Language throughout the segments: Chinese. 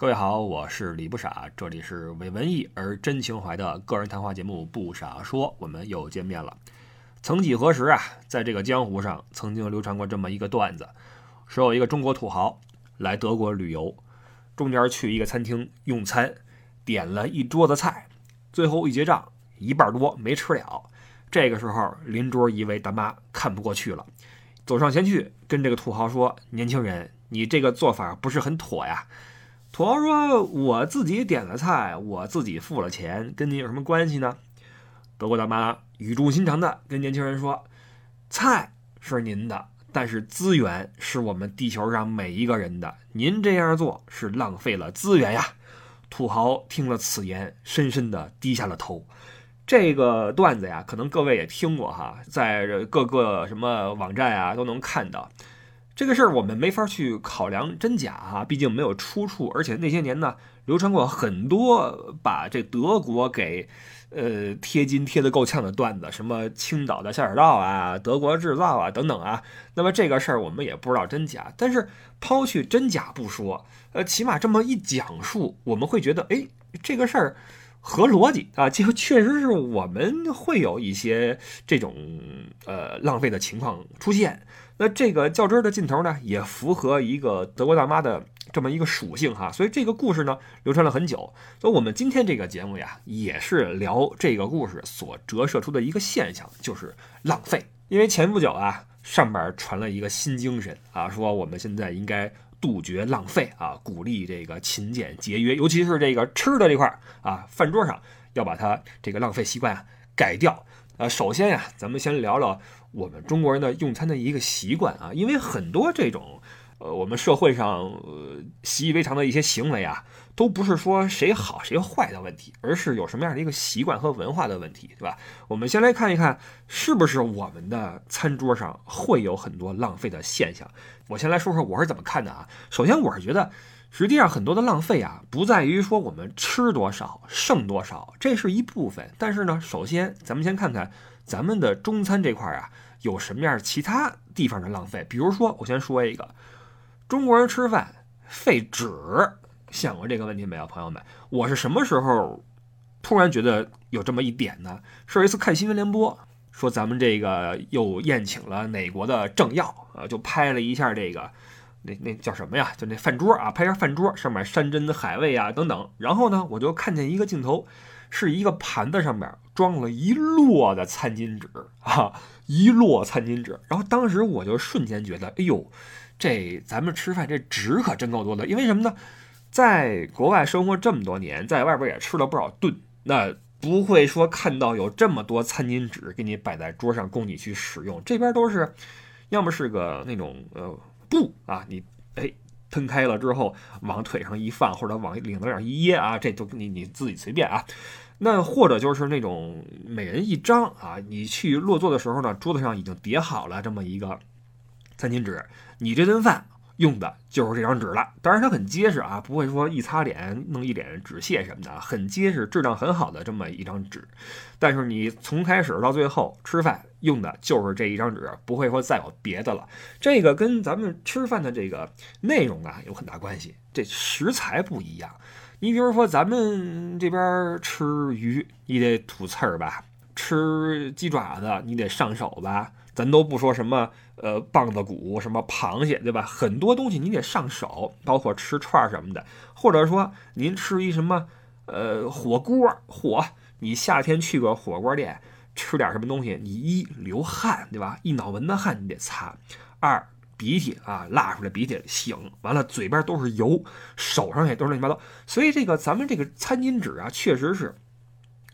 各位好，我是李不傻，这里是伪文艺而真情怀的个人谈话节目《不傻说》，我们又见面了。曾几何时啊，在这个江湖上曾经流传过这么一个段子，说有一个中国土豪来德国旅游，中间去一个餐厅用餐，点了一桌子菜，最后一结账，一半多没吃了。这个时候，邻桌一位大妈看不过去了，走上前去跟这个土豪说：“年轻人，你这个做法不是很妥呀。”土豪说：“我自己点了菜，我自己付了钱，跟您有什么关系呢？”德国大妈语重心长地跟年轻人说：“菜是您的，但是资源是我们地球上每一个人的。您这样做是浪费了资源呀！”土豪听了此言，深深地低下了头。这个段子呀，可能各位也听过哈，在各个什么网站啊都能看到。这个事儿我们没法去考量真假哈，毕竟没有出处，而且那些年呢流传过很多把这德国给呃贴金贴的够呛的段子，什么青岛的下水道啊、德国制造啊等等啊。那么这个事儿我们也不知道真假，但是抛去真假不说，呃，起码这么一讲述，我们会觉得，哎，这个事儿。合逻辑啊，就确实是我们会有一些这种呃浪费的情况出现。那这个较真儿的劲头呢，也符合一个德国大妈的这么一个属性哈。所以这个故事呢，流传了很久。所以我们今天这个节目呀，也是聊这个故事所折射出的一个现象，就是浪费。因为前不久啊，上边传了一个新精神啊，说我们现在应该。杜绝浪费啊，鼓励这个勤俭节约，尤其是这个吃的这块儿啊，饭桌上要把它这个浪费习惯啊改掉。呃，首先呀，咱们先聊聊我们中国人的用餐的一个习惯啊，因为很多这种呃我们社会上呃习以为常的一些行为啊。都不是说谁好谁坏的问题，而是有什么样的一个习惯和文化的问题，对吧？我们先来看一看，是不是我们的餐桌上会有很多浪费的现象。我先来说说我是怎么看的啊。首先，我是觉得，实际上很多的浪费啊，不在于说我们吃多少剩多少，这是一部分。但是呢，首先咱们先看看咱们的中餐这块啊，有什么样其他地方的浪费。比如说，我先说一个，中国人吃饭费纸。想过这个问题没有，朋友们？我是什么时候突然觉得有这么一点呢？是有一次看新闻联播，说咱们这个又宴请了哪国的政要啊，就拍了一下这个那那叫什么呀？就那饭桌啊，拍下饭桌上面山珍海味啊等等。然后呢，我就看见一个镜头，是一个盘子上面装了一摞的餐巾纸啊，一摞餐巾纸。然后当时我就瞬间觉得，哎呦，这咱们吃饭这纸可真够多的，因为什么呢？在国外生活这么多年，在外边也吃了不少顿，那不会说看到有这么多餐巾纸给你摆在桌上供你去使用。这边都是，要么是个那种呃布啊，你哎喷开了之后往腿上一放，或者往领子上一掖啊，这都你你自己随便啊。那或者就是那种每人一张啊，你去落座的时候呢，桌子上已经叠好了这么一个餐巾纸，你这顿饭。用的就是这张纸了，当然它很结实啊，不会说一擦脸弄一脸纸屑什么的，很结实，质量很好的这么一张纸。但是你从开始到最后吃饭用的就是这一张纸，不会说再有别的了。这个跟咱们吃饭的这个内容啊有很大关系，这食材不一样。你比如说咱们这边吃鱼，你得吐刺儿吧；吃鸡爪子，你得上手吧。咱都不说什么，呃，棒子骨，什么螃蟹，对吧？很多东西你得上手，包括吃串儿什么的，或者说您吃一什么，呃，火锅，火，你夏天去个火锅店吃点什么东西，你一流汗，对吧？一脑门子汗你得擦，二鼻涕啊，拉出来鼻涕擤，完了嘴边都是油，手上也都是乱七八糟，所以这个咱们这个餐巾纸啊，确实是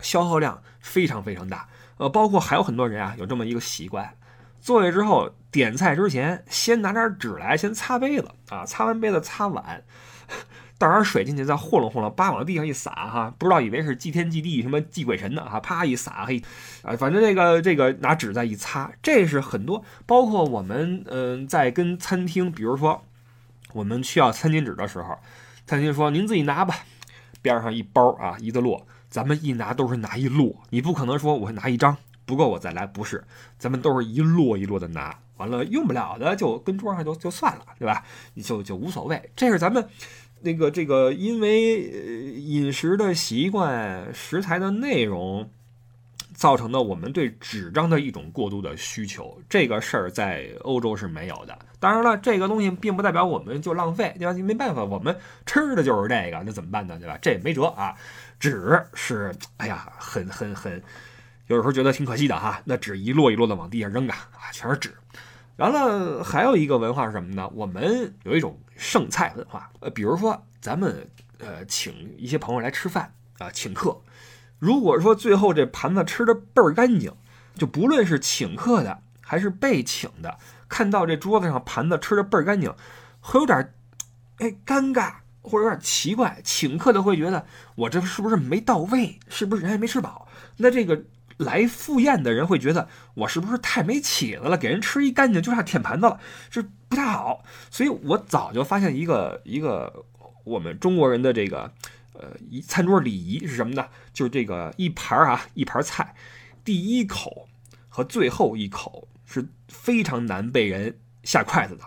消耗量非常非常大，呃，包括还有很多人啊有这么一个习惯。坐下之后，点菜之前先拿点纸来，先擦杯子啊，擦完杯子擦碗，倒点水进去，再和弄和弄，叭往地上一撒哈，不知道以为是祭天祭地什么祭鬼神的哈，啪一撒嘿，啊，反正这个这个拿纸再一擦，这是很多，包括我们嗯在跟餐厅，比如说我们需要餐巾纸的时候，餐厅说您自己拿吧，边上一包啊一个摞，咱们一拿都是拿一摞，你不可能说我拿一张。不够我再来，不是，咱们都是一摞一摞的拿，完了用不了的就跟桌上就就算了，对吧？你就就无所谓。这是咱们那个这个，因为饮食的习惯、食材的内容。造成的我们对纸张的一种过度的需求，这个事儿在欧洲是没有的。当然了，这个东西并不代表我们就浪费，对吧？没办法，我们吃的就是这个，那怎么办呢？对吧？这也没辙啊。纸是，哎呀，很很很，有时候觉得挺可惜的哈。那纸一摞一摞的往地下扔啊，啊，全是纸。完了，还有一个文化是什么呢？我们有一种剩菜文化，呃，比如说咱们呃请一些朋友来吃饭啊，请客。如果说最后这盘子吃的倍儿干净，就不论是请客的还是被请的，看到这桌子上盘子吃的倍儿干净，会有点哎尴尬或者有点奇怪。请客的会觉得我这是不是没到位？是不是人还没吃饱？那这个来赴宴的人会觉得我是不是太没起子了？给人吃一干净就差舔盘子了，这不太好。所以我早就发现一个一个我们中国人的这个。呃，一餐桌礼仪是什么呢？就是这个一盘儿啊，一盘菜，第一口和最后一口是非常难被人下筷子的。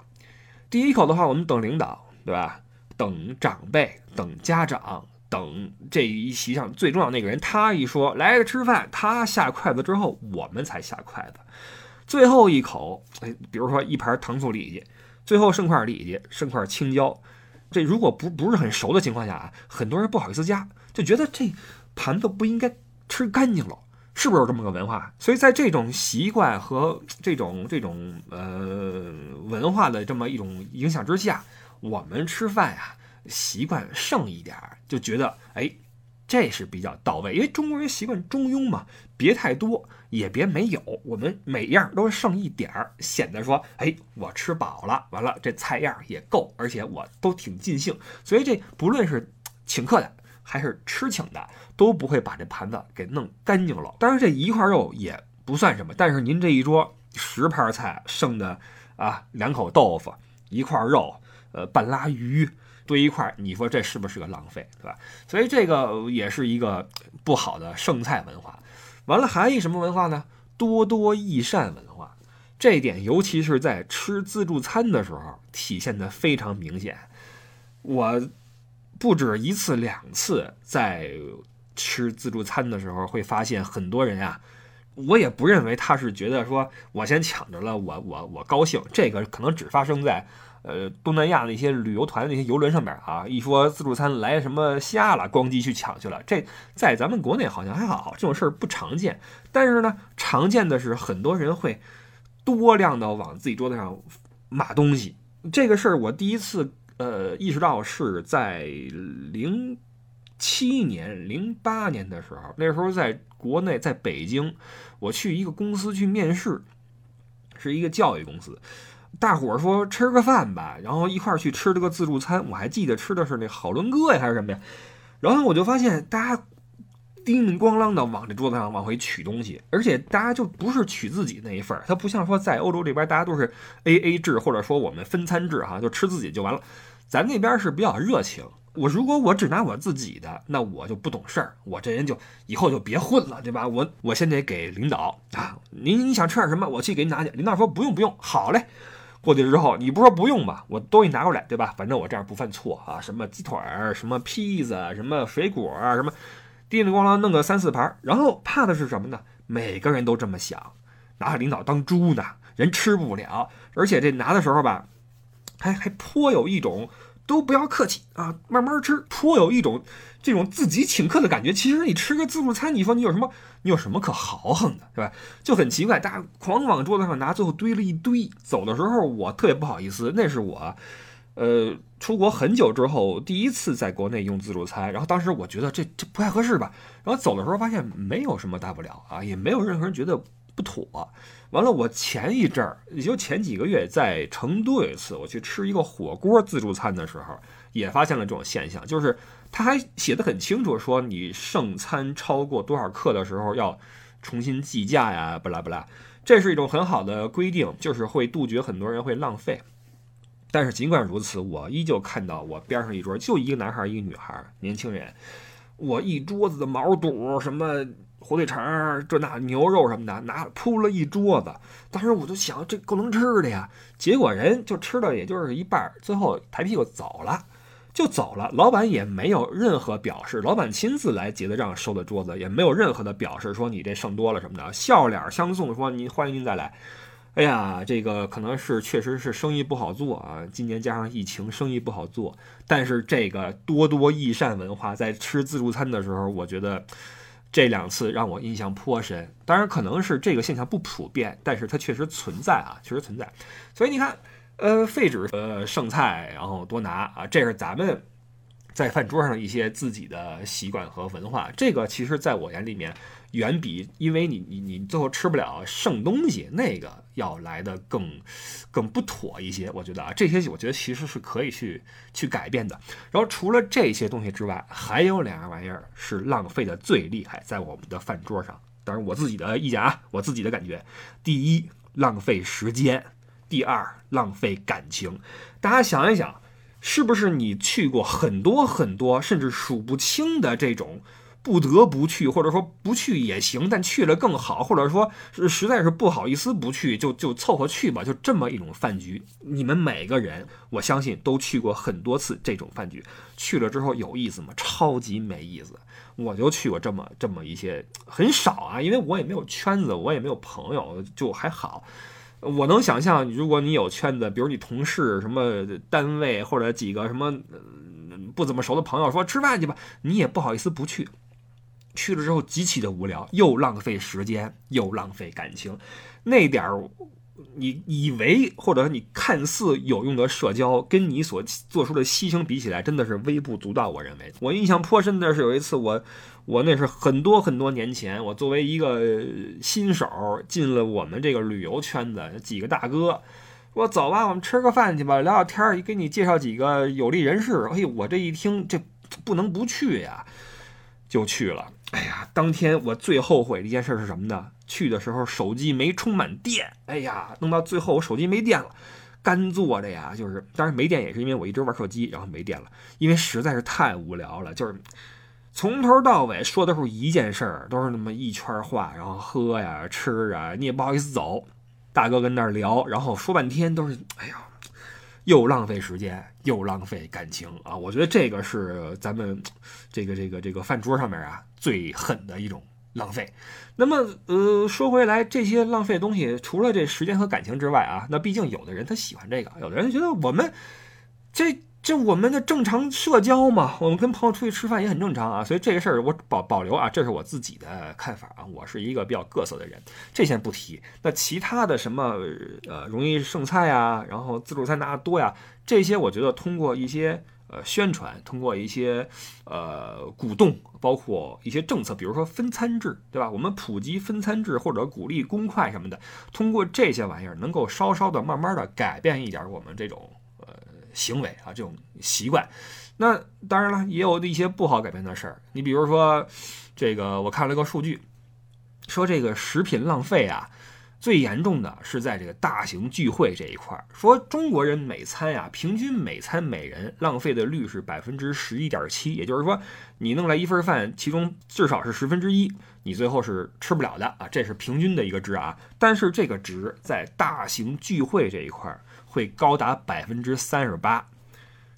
第一口的话，我们等领导，对吧？等长辈，等家长，等这一席上最重要那个人，他一说来吃饭，他下筷子之后，我们才下筷子。最后一口，哎，比如说一盘糖醋里脊，最后剩块里脊，剩块青椒。这如果不不是很熟的情况下啊，很多人不好意思夹，就觉得这盘子不应该吃干净了，是不是有这么个文化？所以在这种习惯和这种这种呃文化的这么一种影响之下，我们吃饭呀习惯剩一点儿，就觉得哎。这是比较到位，因为中国人习惯中庸嘛，别太多，也别没有，我们每样都剩一点儿，显得说，哎，我吃饱了，完了这菜样也够，而且我都挺尽兴，所以这不论是请客的还是吃请的，都不会把这盘子给弄干净了。当然这一块肉也不算什么，但是您这一桌十盘菜剩的啊，两口豆腐，一块肉，呃，半拉鱼。堆一块，你说这是不是个浪费，对吧？所以这个也是一个不好的剩菜文化。完了，还一什么文化呢？多多益善文化。这一点尤其是在吃自助餐的时候体现的非常明显。我不止一次两次在吃自助餐的时候会发现很多人啊，我也不认为他是觉得说我先抢着了，我我我高兴。这个可能只发生在。呃，东南亚那些旅游团那些游轮上面啊，一说自助餐来什么虾了，咣叽去抢去了。这在咱们国内好像还好，这种事儿不常见。但是呢，常见的是很多人会多量的往自己桌子上码东西。这个事儿我第一次呃意识到是在零七年、零八年的时候，那时候在国内，在北京，我去一个公司去面试，是一个教育公司。大伙儿说吃个饭吧，然后一块儿去吃了个自助餐。我还记得吃的是那好伦哥呀，还是什么呀？然后我就发现大家叮铃咣啷的往这桌子上往回取东西，而且大家就不是取自己那一份儿，他不像说在欧洲这边大家都是 A A 制，或者说我们分餐制哈，就吃自己就完了。咱那边是比较热情。我如果我只拿我自己的，那我就不懂事儿，我这人就以后就别混了，对吧？我我先得给领导啊，您你想吃点什么，我去给你拿去。领导说不用不用，好嘞。过去之后，你不说不用吧，我东西拿过来，对吧？反正我这样不犯错啊。什么鸡腿儿，什么披萨，什么水果啊，什么叮铃咣啷弄个三四盘。然后怕的是什么呢？每个人都这么想，拿领导当猪呢，人吃不了。而且这拿的时候吧，还还颇有一种。都不要客气啊，慢慢吃，颇有一种这种自己请客的感觉。其实你吃个自助餐，你说你有什么，你有什么可豪横的，对吧？就很奇怪，大家狂往桌子上拿，最后堆了一堆。走的时候我特别不好意思，那是我，呃，出国很久之后第一次在国内用自助餐，然后当时我觉得这这不太合适吧。然后走的时候发现没有什么大不了啊，也没有任何人觉得不妥。完了，我前一阵儿，也就前几个月，在成都有一次，我去吃一个火锅自助餐的时候，也发现了这种现象，就是他还写的很清楚，说你剩餐超过多少克的时候要重新计价呀，不啦不啦，这是一种很好的规定，就是会杜绝很多人会浪费。但是尽管如此，我依旧看到我边上一桌就一个男孩一个女孩年轻人，我一桌子的毛肚什么。火腿肠这那牛肉什么的，拿铺了一桌子。当时我就想，这够能吃的呀。结果人就吃的也就是一半，最后抬屁股走了。就走了，老板也没有任何表示，老板亲自来结的账，收的桌子，也没有任何的表示说你这剩多了什么的，笑脸相送，说您欢迎您再来。哎呀，这个可能是确实是生意不好做啊，今年加上疫情，生意不好做。但是这个多多益善文化，在吃自助餐的时候，我觉得这两次让我印象颇深。当然，可能是这个现象不普遍，但是它确实存在啊，确实存在。所以你看，呃，废纸呃剩菜，然后多拿啊，这是咱们在饭桌上一些自己的习惯和文化。这个其实在我眼里面。远比因为你你你最后吃不了剩东西那个要来的更更不妥一些，我觉得啊，这些我觉得其实是可以去去改变的。然后除了这些东西之外，还有两样玩意儿是浪费的最厉害，在我们的饭桌上。当然我自己的意见啊，我自己的感觉，第一浪费时间，第二浪费感情。大家想一想，是不是你去过很多很多，甚至数不清的这种？不得不去，或者说不去也行，但去了更好，或者说是实在是不好意思不去，就就凑合去吧，就这么一种饭局。你们每个人，我相信都去过很多次这种饭局，去了之后有意思吗？超级没意思。我就去过这么这么一些，很少啊，因为我也没有圈子，我也没有朋友，就还好。我能想象，如果你有圈子，比如你同事、什么单位或者几个什么不怎么熟的朋友说吃饭去吧，你也不好意思不去。去了之后极其的无聊，又浪费时间，又浪费感情。那点儿你以为或者你看似有用的社交，跟你所做出的牺牲比起来，真的是微不足道。我认为，我印象颇深的是有一次，我我那是很多很多年前，我作为一个新手进了我们这个旅游圈子，几个大哥说走吧，我们吃个饭去吧，聊聊天儿，给你介绍几个有利人士。哎呦，我这一听，这不能不去呀，就去了。哎呀，当天我最后悔的一件事是什么呢？去的时候手机没充满电，哎呀，弄到最后我手机没电了，干坐着呀，就是，当然没电也是因为我一直玩手机，然后没电了，因为实在是太无聊了，就是从头到尾说的是一件事儿，都是那么一圈话，然后喝呀吃啊，你也不好意思走，大哥跟那儿聊，然后说半天都是，哎呀。又浪费时间，又浪费感情啊！我觉得这个是咱们这个这个这个饭桌上面啊最狠的一种浪费。那么，呃，说回来，这些浪费东西，除了这时间和感情之外啊，那毕竟有的人他喜欢这个，有的人觉得我们这。这我们的正常社交嘛，我们跟朋友出去吃饭也很正常啊，所以这个事儿我保保留啊，这是我自己的看法啊，我是一个比较各色的人，这先不提。那其他的什么呃容易剩菜呀，然后自助餐拿的多呀，这些我觉得通过一些呃宣传，通过一些呃鼓动，包括一些政策，比如说分餐制，对吧？我们普及分餐制或者鼓励公筷什么的，通过这些玩意儿能够稍稍的慢慢的改变一点我们这种呃。行为啊，这种习惯，那当然了，也有一些不好改变的事儿。你比如说，这个我看了个数据，说这个食品浪费啊，最严重的是在这个大型聚会这一块儿。说中国人每餐呀，平均每餐每人浪费的率是百分之十一点七，也就是说，你弄来一份饭，其中至少是十分之一，你最后是吃不了的啊，这是平均的一个值啊。但是这个值在大型聚会这一块儿。会高达百分之三十八，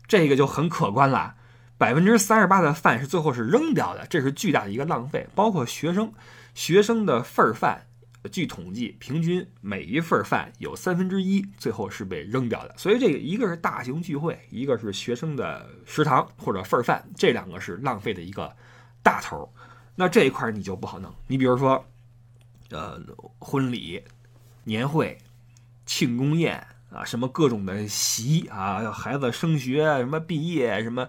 这个就很可观了。百分之三十八的饭是最后是扔掉的，这是巨大的一个浪费。包括学生，学生的份儿饭，据统计，平均每一份饭有三分之一最后是被扔掉的。所以这个一个是大型聚会，一个是学生的食堂或者份饭，这两个是浪费的一个大头。那这一块你就不好弄。你比如说，呃，婚礼、年会、庆功宴。啊，什么各种的席啊，孩子升学什么毕业什么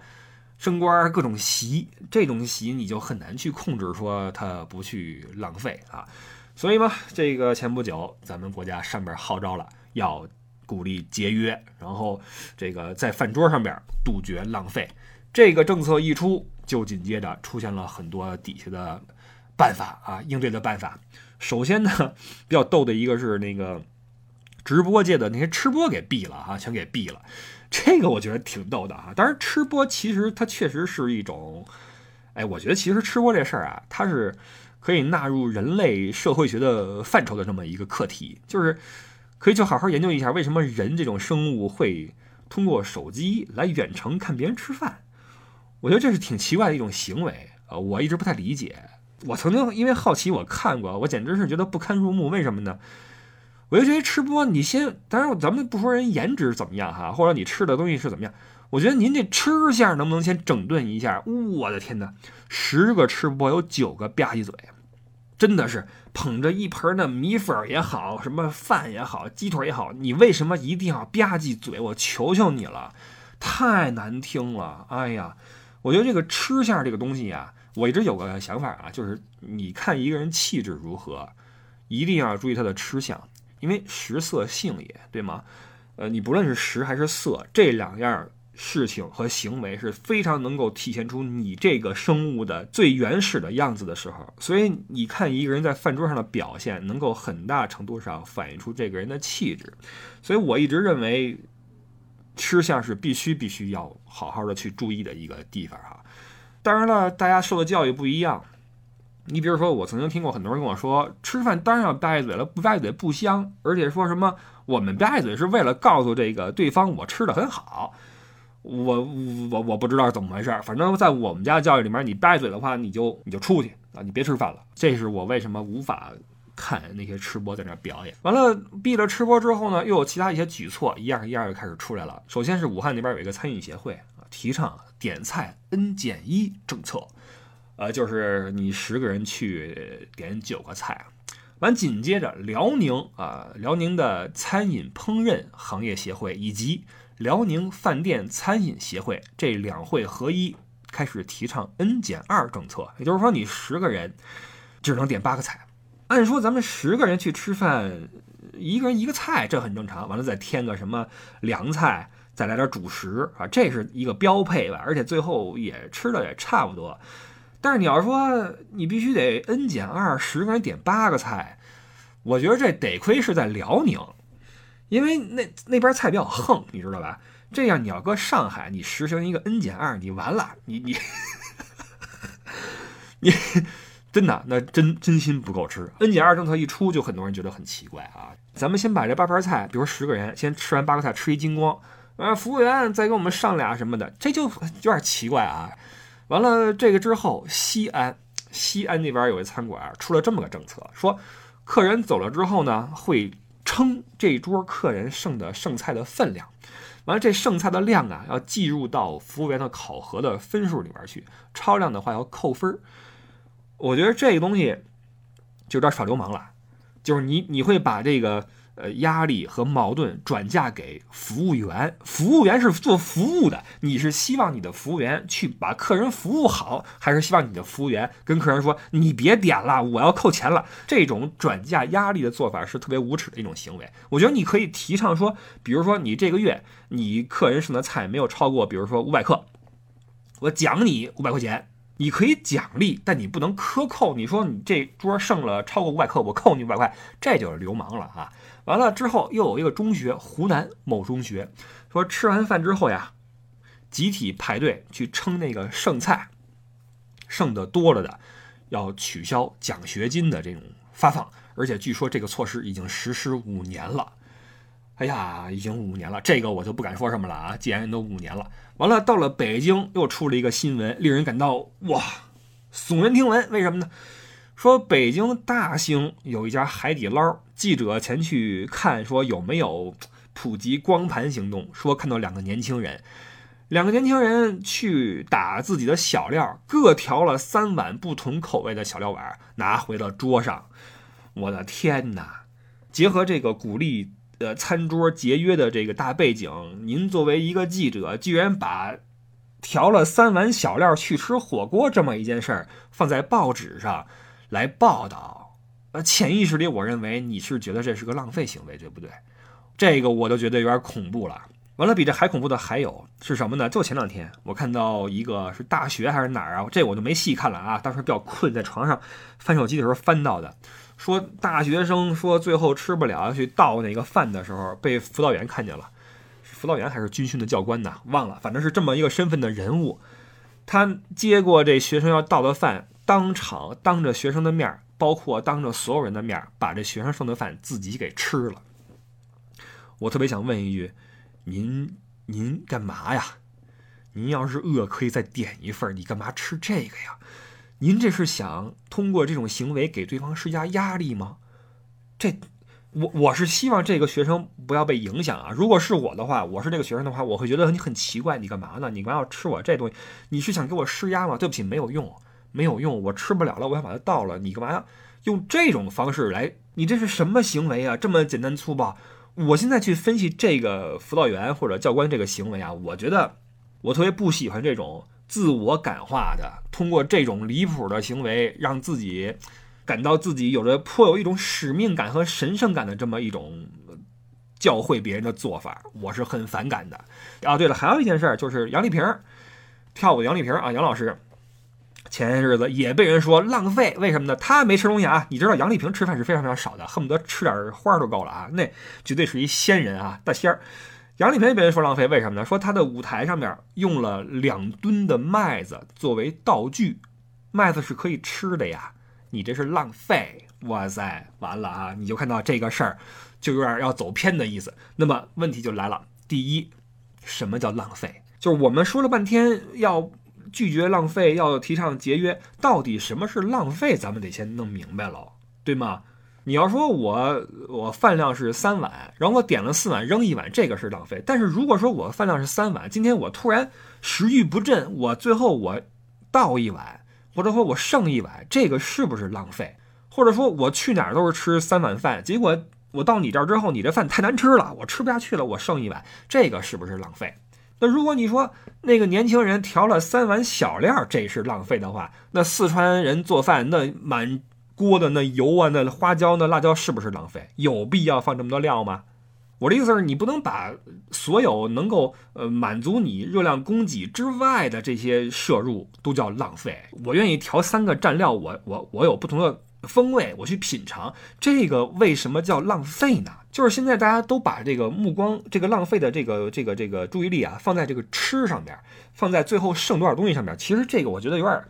升官各种席，这种席你就很难去控制，说他不去浪费啊。所以嘛，这个前不久咱们国家上边号召了，要鼓励节约，然后这个在饭桌上边杜绝浪费。这个政策一出，就紧接着出现了很多底下的办法啊，应对的办法。首先呢，比较逗的一个是那个。直播界的那些吃播给毙了哈，全给毙了，这个我觉得挺逗的哈。当然，吃播其实它确实是一种，哎，我觉得其实吃播这事儿啊，它是可以纳入人类社会学的范畴的这么一个课题，就是可以去好好研究一下为什么人这种生物会通过手机来远程看别人吃饭，我觉得这是挺奇怪的一种行为呃，我一直不太理解。我曾经因为好奇，我看过，我简直是觉得不堪入目。为什么呢？我就觉得吃播，你先，当然咱们不说人颜值怎么样哈，或者你吃的东西是怎么样，我觉得您这吃相能不能先整顿一下？我的天哪，十个吃播有九个吧唧嘴，真的是捧着一盆的米粉也好，什么饭也好，鸡腿也好，你为什么一定要吧唧嘴？我求求你了，太难听了！哎呀，我觉得这个吃相这个东西呀，我一直有个想法啊，就是你看一个人气质如何，一定要注意他的吃相。因为食色性也，对吗？呃，你不论是食还是色，这两样事情和行为是非常能够体现出你这个生物的最原始的样子的时候。所以你看一个人在饭桌上的表现，能够很大程度上反映出这个人的气质。所以我一直认为，吃相是必须必须要好好的去注意的一个地方哈。当然了，大家受的教育不一样。你比如说，我曾经听过很多人跟我说，吃饭当然要吧唧嘴了，不吧唧嘴不香。而且说什么我们吧唧嘴是为了告诉这个对方我吃的很好。我我我不知道怎么回事，反正在我们家教育里面，你掰嘴的话，你就你就出去啊，你别吃饭了。这是我为什么无法看那些吃播在那表演。完了，闭了吃播之后呢，又有其他一些举措，一样一样就开始出来了。首先是武汉那边有一个餐饮协会啊，提倡点菜 N 减一政策。呃，就是你十个人去点九个菜，完紧接着辽宁啊，辽宁的餐饮烹饪行业协会以及辽宁饭店餐饮协会这两会合一，开始提倡 N 减二政策，也就是说你十个人只能点八个菜。按说咱们十个人去吃饭，一个人一个菜，这很正常。完了再添个什么凉菜，再来点主食啊，这是一个标配吧，而且最后也吃的也差不多。但是你要说你必须得 n 减二，十个人点八个菜，我觉得这得亏是在辽宁，因为那那边菜比较横，你知道吧？这样你要搁上海，你实行一个 n 减二，你完了，你你你真的那真真心不够吃。n 减二政策一出，就很多人觉得很奇怪啊。咱们先把这八盘菜，比如十个人先吃完八个菜，吃一精光，啊，服务员再给我们上俩什么的，这就有点奇怪啊。完了，这个之后，西安，西安那边有一餐馆出了这么个政策，说客人走了之后呢，会称这桌客人剩的剩菜的分量，完了这剩菜的量啊，要计入到服务员的考核的分数里边去，超量的话要扣分我觉得这个东西就有点耍流氓了，就是你你会把这个。呃，压力和矛盾转嫁给服务员，服务员是做服务的，你是希望你的服务员去把客人服务好，还是希望你的服务员跟客人说你别点了，我要扣钱了？这种转嫁压力的做法是特别无耻的一种行为。我觉得你可以提倡说，比如说你这个月你客人剩的菜没有超过，比如说五百克，我奖你五百块钱。你可以奖励，但你不能克扣。你说你这桌剩了超过五百克，我扣你五百块，这就是流氓了啊！完了之后，又有一个中学，湖南某中学，说吃完饭之后呀，集体排队去称那个剩菜，剩的多了的，要取消奖学金的这种发放，而且据说这个措施已经实施五年了。哎呀，已经五年了，这个我就不敢说什么了啊！既然都五年了，完了到了北京又出了一个新闻，令人感到哇，耸人听闻。为什么呢？说北京大兴有一家海底捞，记者前去看，说有没有普及光盘行动？说看到两个年轻人，两个年轻人去打自己的小料，各调了三碗不同口味的小料碗，拿回了桌上。我的天哪！结合这个鼓励。呃餐桌节约的这个大背景，您作为一个记者，居然把调了三碗小料去吃火锅这么一件事儿放在报纸上来报道，呃，潜意识里我认为你是觉得这是个浪费行为，对不对？这个我都觉得有点恐怖了。完了，比这还恐怖的还有是什么呢？就前两天我看到一个是大学还是哪儿啊？这我就没细看了啊，当时比较困，在床上翻手机的时候翻到的。说大学生说最后吃不了要，去倒那个饭的时候被辅导员看见了，是辅导员还是军训的教官呢？忘了，反正是这么一个身份的人物。他接过这学生要倒的饭，当场当着学生的面，包括当着所有人的面，把这学生剩的饭自己给吃了。我特别想问一句，您您干嘛呀？您要是饿，可以再点一份你干嘛吃这个呀？您这是想通过这种行为给对方施加压力吗？这，我我是希望这个学生不要被影响啊。如果是我的话，我是这个学生的话，我会觉得你很奇怪，你干嘛呢？你干嘛要吃我这东西？你是想给我施压吗？对不起，没有用，没有用，我吃不了了，我想把它倒了。你干嘛呀用这种方式来？你这是什么行为啊？这么简单粗暴？我现在去分析这个辅导员或者教官这个行为啊，我觉得。我特别不喜欢这种自我感化的，通过这种离谱的行为，让自己感到自己有着颇有一种使命感和神圣感的这么一种教会别人的做法，我是很反感的。啊，对了，还有一件事就是杨丽萍跳舞，杨丽萍啊，杨老师前些日子也被人说浪费，为什么呢？他没吃东西啊。你知道杨丽萍吃饭是非常非常少的，恨不得吃点花都够了啊，那绝对是一仙人啊，大仙儿。杨丽萍也被人说浪费，为什么呢？说她的舞台上面用了两吨的麦子作为道具，麦子是可以吃的呀，你这是浪费！哇塞，完了啊！你就看到这个事儿，就有点要走偏的意思。那么问题就来了，第一，什么叫浪费？就是我们说了半天要拒绝浪费，要提倡节约，到底什么是浪费？咱们得先弄明白了，对吗？你要说我我饭量是三碗，然后我点了四碗扔一碗，这个是浪费。但是如果说我饭量是三碗，今天我突然食欲不振，我最后我倒一碗，或者说我剩一碗，这个是不是浪费？或者说我去哪儿都是吃三碗饭，结果我到你这儿之后，你这饭太难吃了，我吃不下去了，我剩一碗，这个是不是浪费？那如果你说那个年轻人调了三碗小料，这是浪费的话，那四川人做饭那满。锅的那油啊，那花椒、那辣椒是不是浪费？有必要放这么多料吗？我的意思是你不能把所有能够呃满足你热量供给之外的这些摄入都叫浪费。我愿意调三个蘸料，我我我有不同的风味，我去品尝，这个为什么叫浪费呢？就是现在大家都把这个目光、这个浪费的这个这个这个注意力啊，放在这个吃上面，放在最后剩多少东西上面。其实这个我觉得有点。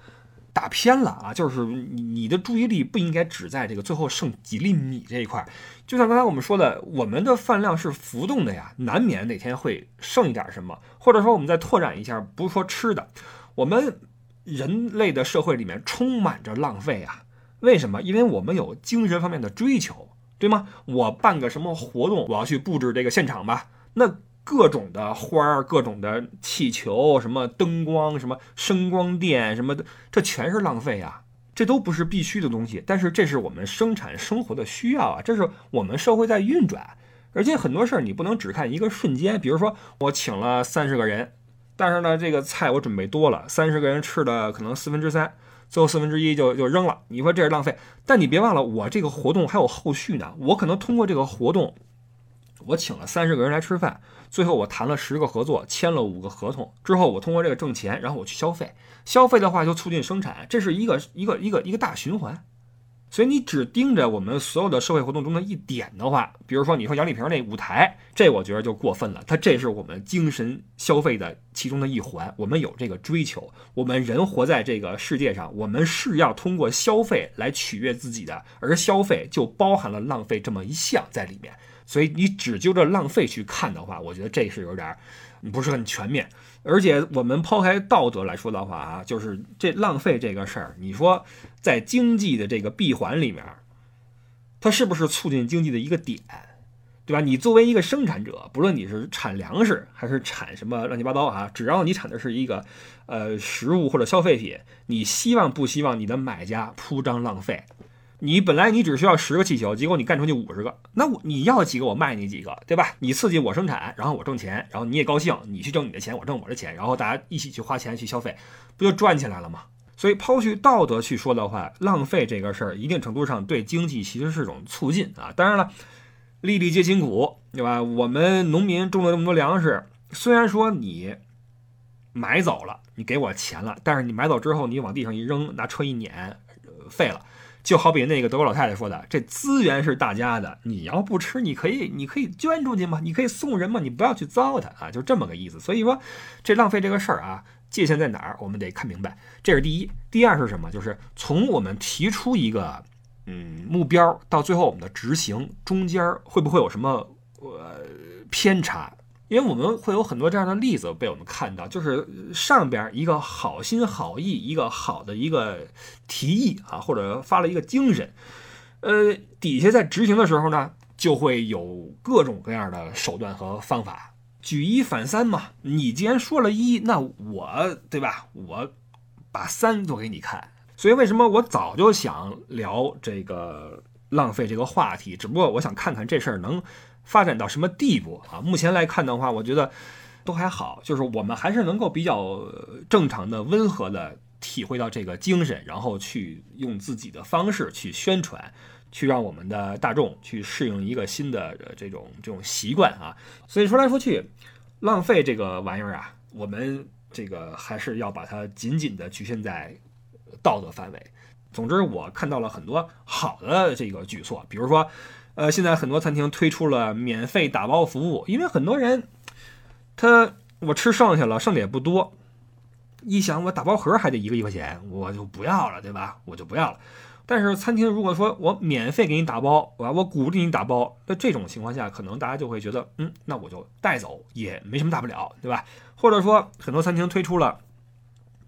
打偏了啊！就是你的注意力不应该只在这个最后剩几粒米这一块。就像刚才我们说的，我们的饭量是浮动的呀，难免哪天会剩一点什么。或者说，我们再拓展一下，不是说吃的，我们人类的社会里面充满着浪费啊。为什么？因为我们有精神方面的追求，对吗？我办个什么活动，我要去布置这个现场吧，那。各种的花儿，各种的气球，什么灯光，什么声光电，什么的，这全是浪费呀！这都不是必须的东西，但是这是我们生产生活的需要啊！这是我们社会在运转，而且很多事儿你不能只看一个瞬间。比如说，我请了三十个人，但是呢，这个菜我准备多了，三十个人吃的可能四分之三，最后四分之一就就扔了。你说这是浪费？但你别忘了，我这个活动还有后续呢，我可能通过这个活动。我请了三十个人来吃饭，最后我谈了十个合作，签了五个合同之后，我通过这个挣钱，然后我去消费，消费的话就促进生产，这是一个一个一个一个大循环。所以你只盯着我们所有的社会活动中的一点的话，比如说你说杨丽萍那舞台，这我觉得就过分了。它这是我们精神消费的其中的一环，我们有这个追求，我们人活在这个世界上，我们是要通过消费来取悦自己的，而消费就包含了浪费这么一项在里面。所以你只揪着浪费去看的话，我觉得这是有点不是很全面。而且我们抛开道德来说的话啊，就是这浪费这个事儿，你说在经济的这个闭环里面，它是不是促进经济的一个点，对吧？你作为一个生产者，不论你是产粮食还是产什么乱七八糟啊，只要你产的是一个呃食物或者消费品，你希望不希望你的买家铺张浪费？你本来你只需要十个气球，结果你干出去五十个，那我你要几个我卖你几个，对吧？你刺激我生产，然后我挣钱，然后你也高兴，你去挣你的钱，我挣我的钱，然后大家一起去花钱去消费，不就赚起来了吗？所以抛去道德去说的话，浪费这个事儿，一定程度上对经济其实是种促进啊。当然了，粒粒皆辛苦，对吧？我们农民种了这么多粮食，虽然说你买走了，你给我钱了，但是你买走之后，你往地上一扔，拿车一碾，废了。就好比那个德国老太太说的，这资源是大家的，你要不吃，你可以，你可以捐出去嘛，你可以送人嘛，你不要去糟蹋啊，就这么个意思。所以说，这浪费这个事儿啊，界限在哪儿，我们得看明白。这是第一，第二是什么？就是从我们提出一个嗯目标到最后我们的执行中间会不会有什么呃偏差？因为我们会有很多这样的例子被我们看到，就是上边一个好心好意，一个好的一个提议啊，或者发了一个精神，呃，底下在执行的时候呢，就会有各种各样的手段和方法，举一反三嘛。你既然说了一，那我对吧？我把三做给你看。所以为什么我早就想聊这个浪费这个话题？只不过我想看看这事儿能发展到什么地步啊？目前来看的话，我觉得都还好，就是我们还是能够比较正常的、温和的体会到这个精神，然后去用自己的方式去宣传，去让我们的大众去适应一个新的这种这种习惯啊。所以说来说去，浪费这个玩意儿啊，我们这个还是要把它紧紧的局限在。道德范围。总之，我看到了很多好的这个举措，比如说，呃，现在很多餐厅推出了免费打包服务，因为很多人他我吃剩下了，剩的也不多，一想我打包盒还得一个一块钱，我就不要了，对吧？我就不要了。但是餐厅如果说我免费给你打包，我我鼓励你打包，那这种情况下，可能大家就会觉得，嗯，那我就带走也没什么大不了，对吧？或者说，很多餐厅推出了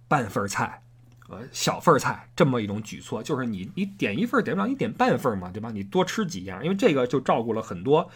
半份菜。呃，小份菜这么一种举措，就是你你点一份点不了，你点半份嘛，对吧？你多吃几样，因为这个就照顾了很多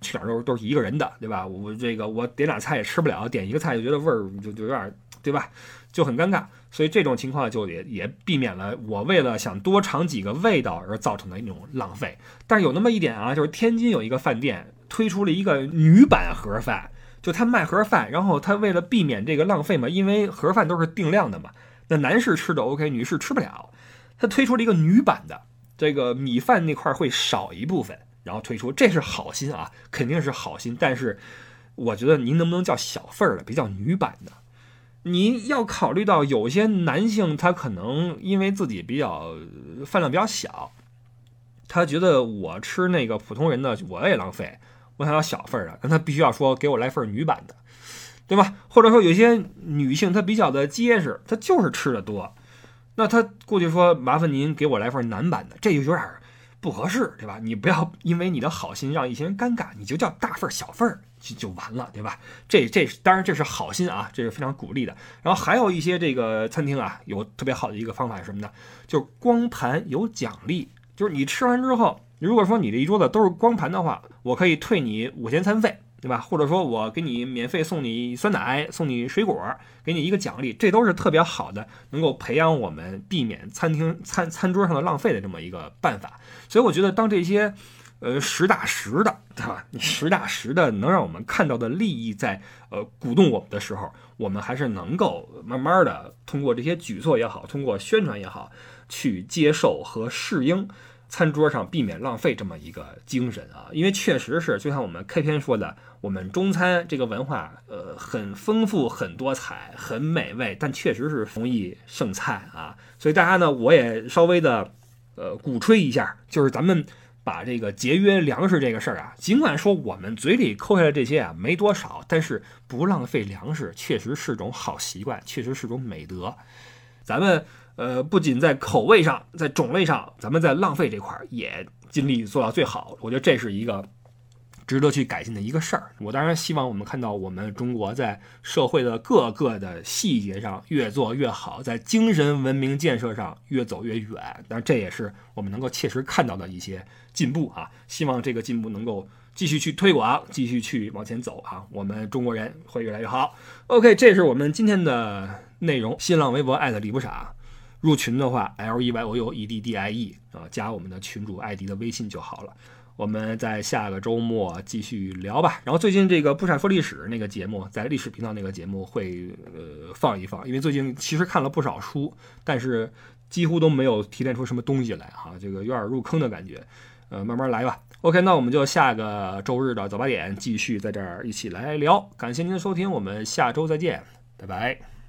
去哪儿都都是一个人的，对吧？我这个我点俩菜也吃不了，点一个菜就觉得味儿就就有点，对吧？就很尴尬，所以这种情况就也也避免了我为了想多尝几个味道而造成的一种浪费。但是有那么一点啊，就是天津有一个饭店推出了一个女版盒饭，就他卖盒饭，然后他为了避免这个浪费嘛，因为盒饭都是定量的嘛。那男士吃的 OK，女士吃不了。他推出了一个女版的，这个米饭那块会少一部分，然后推出，这是好心啊，肯定是好心。但是，我觉得您能不能叫小份儿的，别叫女版的？你要考虑到有些男性他可能因为自己比较饭量比较小，他觉得我吃那个普通人的我也浪费，我想要小份儿的，那他必须要说给我来份女版的。对吧？或者说有些女性她比较的结实，她就是吃的多，那她过去说麻烦您给我来份男版的，这就有点不合适，对吧？你不要因为你的好心让一些人尴尬，你就叫大份小份就就完了，对吧？这这当然这是好心啊，这是非常鼓励的。然后还有一些这个餐厅啊，有特别好的一个方法是什么呢？就是光盘有奖励，就是你吃完之后，如果说你这一桌子都是光盘的话，我可以退你五天餐费。对吧？或者说我给你免费送你酸奶，送你水果，给你一个奖励，这都是特别好的，能够培养我们避免餐厅餐餐桌上的浪费的这么一个办法。所以我觉得，当这些呃实打实的，对吧？实打实的能让我们看到的利益在呃鼓动我们的时候，我们还是能够慢慢的通过这些举措也好，通过宣传也好，去接受和适应。餐桌上避免浪费这么一个精神啊，因为确实是就像我们开篇说的，我们中餐这个文化，呃，很丰富、很多彩、很美味，但确实是容易剩菜啊。所以大家呢，我也稍微的，呃，鼓吹一下，就是咱们把这个节约粮食这个事儿啊，尽管说我们嘴里抠下来这些啊没多少，但是不浪费粮食确实是种好习惯，确实是种美德，咱们。呃，不仅在口味上，在种类上，咱们在浪费这块儿也尽力做到最好。我觉得这是一个值得去改进的一个事儿。我当然希望我们看到我们中国在社会的各个的细节上越做越好，在精神文明建设上越走越远。但这也是我们能够切实看到的一些进步啊！希望这个进步能够继续去推广，继续去往前走啊！我们中国人会越来越好。OK，这是我们今天的内容。新浪微博艾特李不傻。入群的话，L E Y O U E D D I E 啊，加我们的群主艾迪的微信就好了。我们在下个周末继续聊吧。然后最近这个不闪说历史那个节目，在历史频道那个节目会呃放一放，因为最近其实看了不少书，但是几乎都没有提炼出什么东西来哈，这个有点入坑的感觉。呃，慢慢来吧。OK，那我们就下个周日的早八点继续在这儿一起来聊。感谢您的收听，我们下周再见，拜拜。